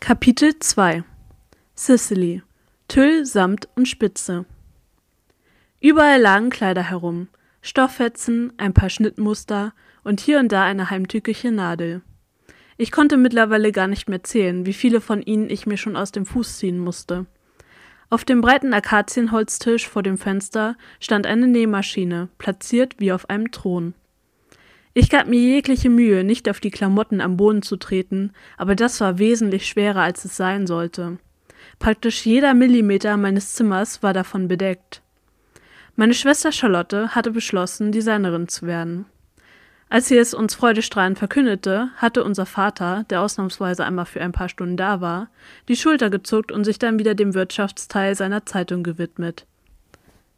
Kapitel 2 Sicily Tüll, Samt und Spitze Überall lagen Kleider herum, Stofffetzen, ein paar Schnittmuster und hier und da eine heimtückische Nadel. Ich konnte mittlerweile gar nicht mehr zählen, wie viele von ihnen ich mir schon aus dem Fuß ziehen musste. Auf dem breiten Akazienholztisch vor dem Fenster stand eine Nähmaschine, platziert wie auf einem Thron. Ich gab mir jegliche Mühe, nicht auf die Klamotten am Boden zu treten, aber das war wesentlich schwerer, als es sein sollte. Praktisch jeder Millimeter meines Zimmers war davon bedeckt. Meine Schwester Charlotte hatte beschlossen, Designerin zu werden. Als sie es uns freudestrahlend verkündete, hatte unser Vater, der ausnahmsweise einmal für ein paar Stunden da war, die Schulter gezuckt und sich dann wieder dem Wirtschaftsteil seiner Zeitung gewidmet.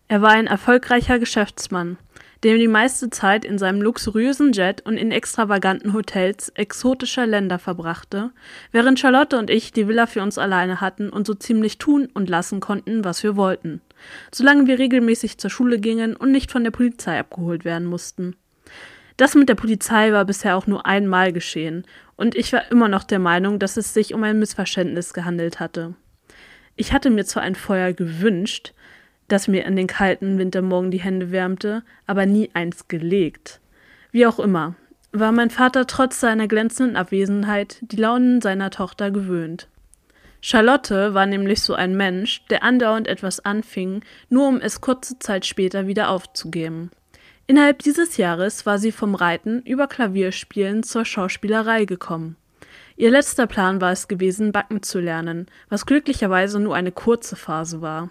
Er war ein erfolgreicher Geschäftsmann, dem die meiste Zeit in seinem luxuriösen Jet und in extravaganten Hotels exotischer Länder verbrachte, während Charlotte und ich die Villa für uns alleine hatten und so ziemlich tun und lassen konnten, was wir wollten, solange wir regelmäßig zur Schule gingen und nicht von der Polizei abgeholt werden mussten. Das mit der Polizei war bisher auch nur einmal geschehen, und ich war immer noch der Meinung, dass es sich um ein Missverständnis gehandelt hatte. Ich hatte mir zwar ein Feuer gewünscht, das mir in den kalten Wintermorgen die Hände wärmte, aber nie eins gelegt. Wie auch immer, war mein Vater trotz seiner glänzenden Abwesenheit die Launen seiner Tochter gewöhnt. Charlotte war nämlich so ein Mensch, der andauernd etwas anfing, nur um es kurze Zeit später wieder aufzugeben. Innerhalb dieses Jahres war sie vom Reiten über Klavierspielen zur Schauspielerei gekommen. Ihr letzter Plan war es gewesen, backen zu lernen, was glücklicherweise nur eine kurze Phase war.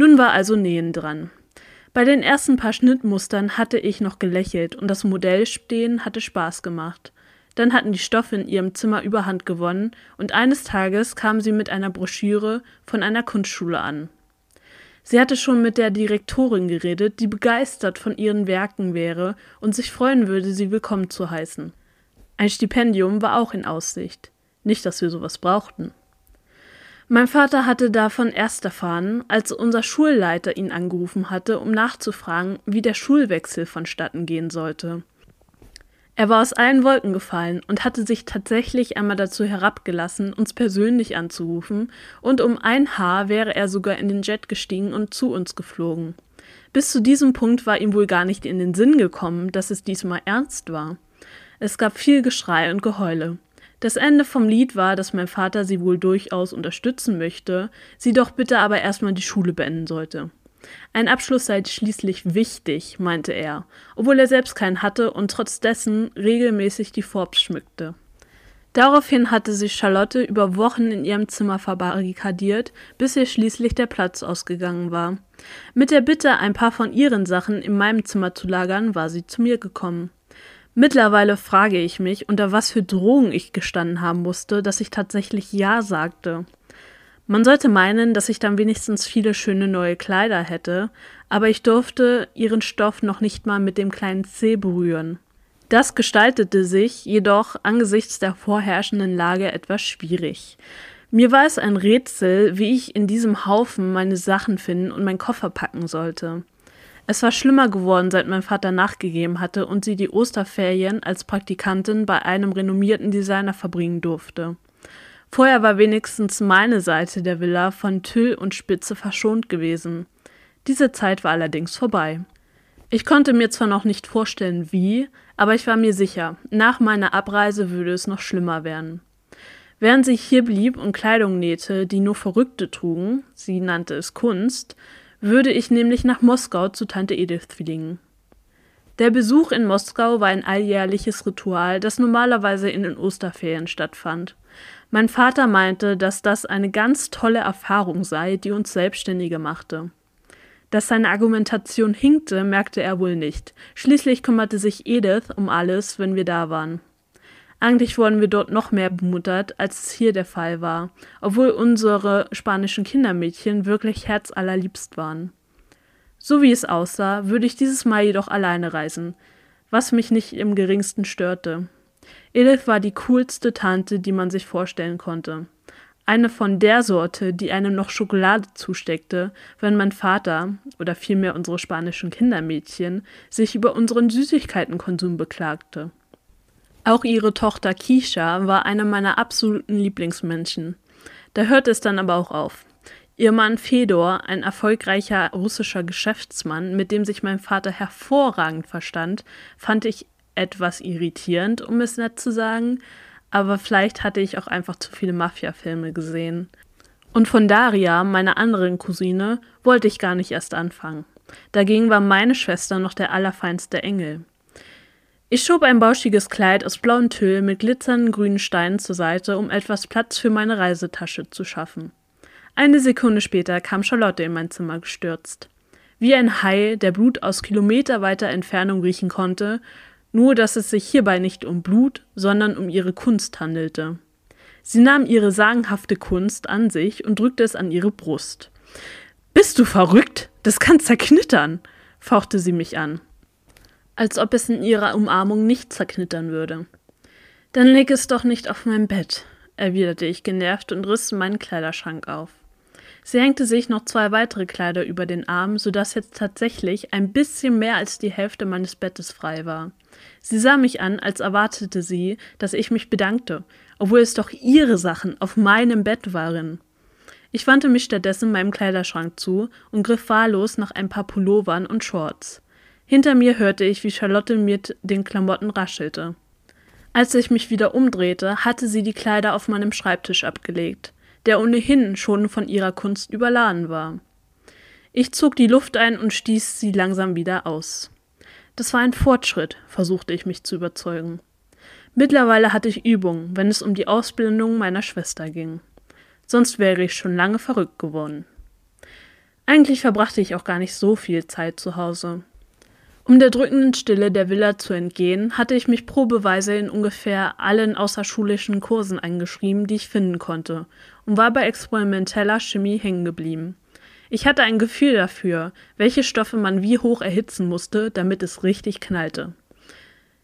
Nun war also Nähen dran. Bei den ersten paar Schnittmustern hatte ich noch gelächelt und das Modellstehen hatte Spaß gemacht. Dann hatten die Stoffe in ihrem Zimmer überhand gewonnen und eines Tages kam sie mit einer Broschüre von einer Kunstschule an. Sie hatte schon mit der Direktorin geredet, die begeistert von ihren Werken wäre und sich freuen würde, sie willkommen zu heißen. Ein Stipendium war auch in Aussicht. Nicht, dass wir sowas brauchten. Mein Vater hatte davon erst erfahren, als unser Schulleiter ihn angerufen hatte, um nachzufragen, wie der Schulwechsel vonstatten gehen sollte. Er war aus allen Wolken gefallen und hatte sich tatsächlich einmal dazu herabgelassen, uns persönlich anzurufen, und um ein Haar wäre er sogar in den Jet gestiegen und zu uns geflogen. Bis zu diesem Punkt war ihm wohl gar nicht in den Sinn gekommen, dass es diesmal ernst war. Es gab viel Geschrei und Geheule. Das Ende vom Lied war, dass mein Vater sie wohl durchaus unterstützen möchte, sie doch bitte aber erstmal die Schule beenden sollte. Ein Abschluss sei schließlich wichtig, meinte er, obwohl er selbst keinen hatte und trotz dessen regelmäßig die Forbes schmückte. Daraufhin hatte sich Charlotte über Wochen in ihrem Zimmer verbarrikadiert, bis ihr schließlich der Platz ausgegangen war. Mit der Bitte, ein paar von ihren Sachen in meinem Zimmer zu lagern, war sie zu mir gekommen. Mittlerweile frage ich mich, unter was für Drogen ich gestanden haben musste, dass ich tatsächlich Ja sagte. Man sollte meinen, dass ich dann wenigstens viele schöne neue Kleider hätte, aber ich durfte ihren Stoff noch nicht mal mit dem kleinen Zeh berühren. Das gestaltete sich jedoch angesichts der vorherrschenden Lage etwas schwierig. Mir war es ein Rätsel, wie ich in diesem Haufen meine Sachen finden und meinen Koffer packen sollte. Es war schlimmer geworden, seit mein Vater nachgegeben hatte und sie die Osterferien als Praktikantin bei einem renommierten Designer verbringen durfte. Vorher war wenigstens meine Seite der Villa von Tüll und Spitze verschont gewesen. Diese Zeit war allerdings vorbei. Ich konnte mir zwar noch nicht vorstellen, wie, aber ich war mir sicher, nach meiner Abreise würde es noch schlimmer werden. Während sie hier blieb und Kleidung nähte, die nur Verrückte trugen, sie nannte es Kunst, würde ich nämlich nach Moskau zu Tante Edith fliegen. Der Besuch in Moskau war ein alljährliches Ritual, das normalerweise in den Osterferien stattfand. Mein Vater meinte, dass das eine ganz tolle Erfahrung sei, die uns Selbstständige machte. Dass seine Argumentation hinkte, merkte er wohl nicht. Schließlich kümmerte sich Edith um alles, wenn wir da waren. Eigentlich wurden wir dort noch mehr bemuttert, als es hier der Fall war, obwohl unsere spanischen Kindermädchen wirklich herzallerliebst waren. So wie es aussah, würde ich dieses Mal jedoch alleine reisen, was mich nicht im geringsten störte. Edith war die coolste Tante, die man sich vorstellen konnte. Eine von der Sorte, die einem noch Schokolade zusteckte, wenn mein Vater, oder vielmehr unsere spanischen Kindermädchen, sich über unseren Süßigkeitenkonsum beklagte. Auch ihre Tochter Kisha war eine meiner absoluten Lieblingsmenschen. Da hörte es dann aber auch auf. Ihr Mann Fedor, ein erfolgreicher russischer Geschäftsmann, mit dem sich mein Vater hervorragend verstand, fand ich etwas irritierend, um es nett zu sagen, aber vielleicht hatte ich auch einfach zu viele Mafia-Filme gesehen. Und von Daria, meiner anderen Cousine, wollte ich gar nicht erst anfangen. Dagegen war meine Schwester noch der allerfeinste Engel. Ich schob ein bauschiges Kleid aus blauem Tüll mit glitzernden grünen Steinen zur Seite, um etwas Platz für meine Reisetasche zu schaffen. Eine Sekunde später kam Charlotte in mein Zimmer gestürzt. Wie ein Hai, der Blut aus kilometerweiter Entfernung riechen konnte, nur dass es sich hierbei nicht um Blut, sondern um ihre Kunst handelte. Sie nahm ihre sagenhafte Kunst an sich und drückte es an ihre Brust. Bist du verrückt? Das kann zerknittern, fauchte sie mich an als ob es in ihrer Umarmung nicht zerknittern würde. Dann leg es doch nicht auf mein Bett, erwiderte ich genervt und riss meinen Kleiderschrank auf. Sie hängte sich noch zwei weitere Kleider über den Arm, so dass jetzt tatsächlich ein bisschen mehr als die Hälfte meines Bettes frei war. Sie sah mich an, als erwartete sie, dass ich mich bedankte, obwohl es doch ihre Sachen auf meinem Bett waren. Ich wandte mich stattdessen meinem Kleiderschrank zu und griff wahllos nach ein paar Pullovern und Shorts. Hinter mir hörte ich, wie Charlotte mit den Klamotten raschelte. Als ich mich wieder umdrehte, hatte sie die Kleider auf meinem Schreibtisch abgelegt, der ohnehin schon von ihrer Kunst überladen war. Ich zog die Luft ein und stieß sie langsam wieder aus. Das war ein Fortschritt, versuchte ich mich zu überzeugen. Mittlerweile hatte ich Übung, wenn es um die Ausbildung meiner Schwester ging. Sonst wäre ich schon lange verrückt geworden. Eigentlich verbrachte ich auch gar nicht so viel Zeit zu Hause. Um der drückenden Stille der Villa zu entgehen, hatte ich mich probeweise in ungefähr allen außerschulischen Kursen eingeschrieben, die ich finden konnte, und war bei experimenteller Chemie hängen geblieben. Ich hatte ein Gefühl dafür, welche Stoffe man wie hoch erhitzen musste, damit es richtig knallte.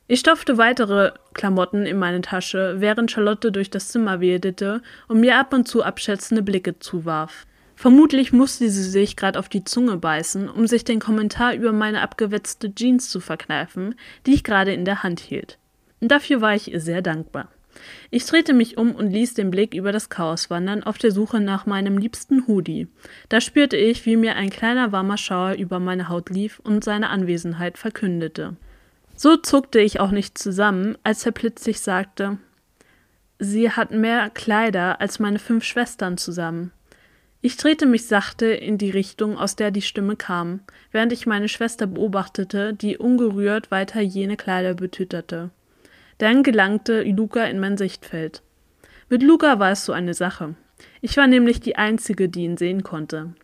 Ich stopfte weitere Klamotten in meine Tasche, während Charlotte durch das Zimmer wedelte und mir ab und zu abschätzende Blicke zuwarf. Vermutlich musste sie sich gerade auf die Zunge beißen, um sich den Kommentar über meine abgewetzte Jeans zu verkneifen, die ich gerade in der Hand hielt. Dafür war ich ihr sehr dankbar. Ich drehte mich um und ließ den Blick über das Chaos wandern, auf der Suche nach meinem liebsten Hoodie. Da spürte ich, wie mir ein kleiner warmer Schauer über meine Haut lief und seine Anwesenheit verkündete. So zuckte ich auch nicht zusammen, als er plötzlich sagte, Sie hat mehr Kleider als meine fünf Schwestern zusammen. Ich drehte mich sachte in die Richtung, aus der die Stimme kam, während ich meine Schwester beobachtete, die ungerührt weiter jene Kleider betüterte. Dann gelangte Luca in mein Sichtfeld. Mit Luca war es so eine Sache. Ich war nämlich die Einzige, die ihn sehen konnte.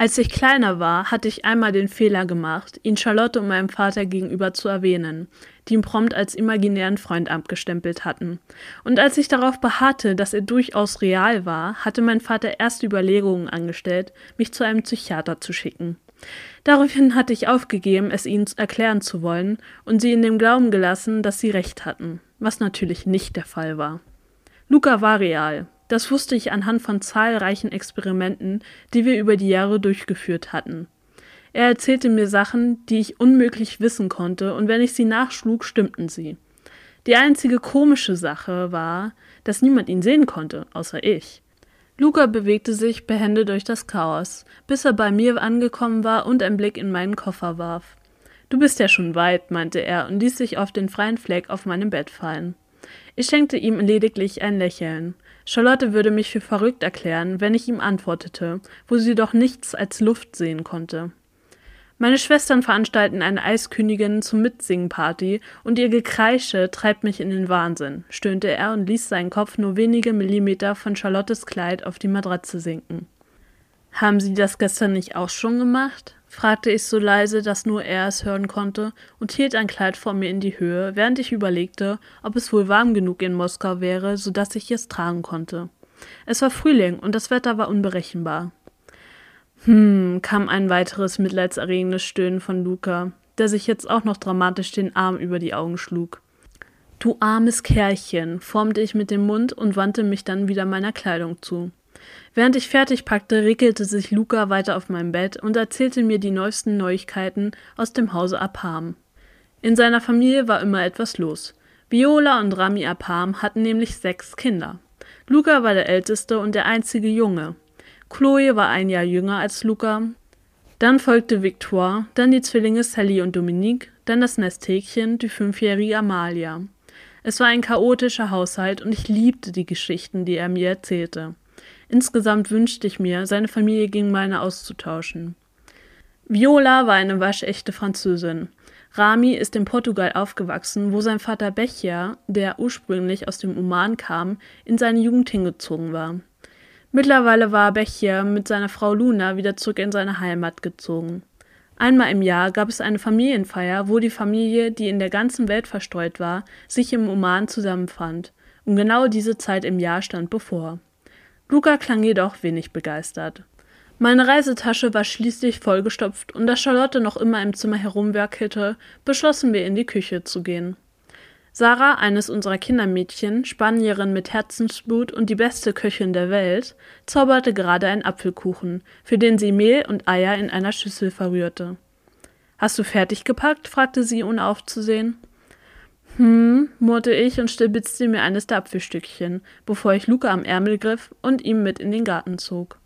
Als ich kleiner war, hatte ich einmal den Fehler gemacht, ihn Charlotte und meinem Vater gegenüber zu erwähnen, die ihn prompt als imaginären Freund abgestempelt hatten. Und als ich darauf beharrte, dass er durchaus real war, hatte mein Vater erste Überlegungen angestellt, mich zu einem Psychiater zu schicken. Daraufhin hatte ich aufgegeben, es ihnen erklären zu wollen und sie in dem Glauben gelassen, dass sie recht hatten, was natürlich nicht der Fall war. Luca war real, das wusste ich anhand von zahlreichen Experimenten, die wir über die Jahre durchgeführt hatten. Er erzählte mir Sachen, die ich unmöglich wissen konnte, und wenn ich sie nachschlug, stimmten sie. Die einzige komische Sache war, dass niemand ihn sehen konnte, außer ich. Luca bewegte sich behende durch das Chaos, bis er bei mir angekommen war und einen Blick in meinen Koffer warf. Du bist ja schon weit, meinte er und ließ sich auf den freien Fleck auf meinem Bett fallen. Ich schenkte ihm lediglich ein Lächeln. Charlotte würde mich für verrückt erklären, wenn ich ihm antwortete, wo sie doch nichts als Luft sehen konnte. Meine Schwestern veranstalten eine Eiskönigin zum Mitsingen-Party und ihr Gekreische treibt mich in den Wahnsinn, stöhnte er und ließ seinen Kopf nur wenige Millimeter von Charlottes Kleid auf die Matratze sinken. Haben Sie das gestern nicht auch schon gemacht? Fragte ich so leise, dass nur er es hören konnte, und hielt ein Kleid vor mir in die Höhe, während ich überlegte, ob es wohl warm genug in Moskau wäre, so dass ich es tragen konnte. Es war Frühling und das Wetter war unberechenbar. Hm, kam ein weiteres mitleidserregendes Stöhnen von Luca, der sich jetzt auch noch dramatisch den Arm über die Augen schlug. Du armes Kerlchen, formte ich mit dem Mund und wandte mich dann wieder meiner Kleidung zu. Während ich fertig packte, rickelte sich Luca weiter auf meinem Bett und erzählte mir die neuesten Neuigkeiten aus dem Hause Abham. In seiner Familie war immer etwas los. Viola und Rami Apam hatten nämlich sechs Kinder. Luca war der älteste und der einzige Junge. Chloe war ein Jahr jünger als Luca. Dann folgte Victoire, dann die Zwillinge Sally und Dominique, dann das Nesthäkchen, die fünfjährige Amalia. Es war ein chaotischer Haushalt und ich liebte die Geschichten, die er mir erzählte. Insgesamt wünschte ich mir, seine Familie gegen meine auszutauschen. Viola war eine waschechte Französin. Rami ist in Portugal aufgewachsen, wo sein Vater Bechia, der ursprünglich aus dem Oman kam, in seine Jugend hingezogen war. Mittlerweile war Bechia mit seiner Frau Luna wieder zurück in seine Heimat gezogen. Einmal im Jahr gab es eine Familienfeier, wo die Familie, die in der ganzen Welt verstreut war, sich im Oman zusammenfand. Und genau diese Zeit im Jahr stand bevor. Luca klang jedoch wenig begeistert. Meine Reisetasche war schließlich vollgestopft und da Charlotte noch immer im Zimmer herumwerkelte, beschlossen wir in die Küche zu gehen. Sarah, eines unserer Kindermädchen, Spanierin mit Herzensblut und die beste Köchin der Welt, zauberte gerade einen Apfelkuchen, für den sie Mehl und Eier in einer Schüssel verrührte. Hast du fertig gepackt? fragte sie, ohne aufzusehen. Hm, murrte ich und stibitzte mir eines der Apfelstückchen, bevor ich Luca am Ärmel griff und ihm mit in den Garten zog.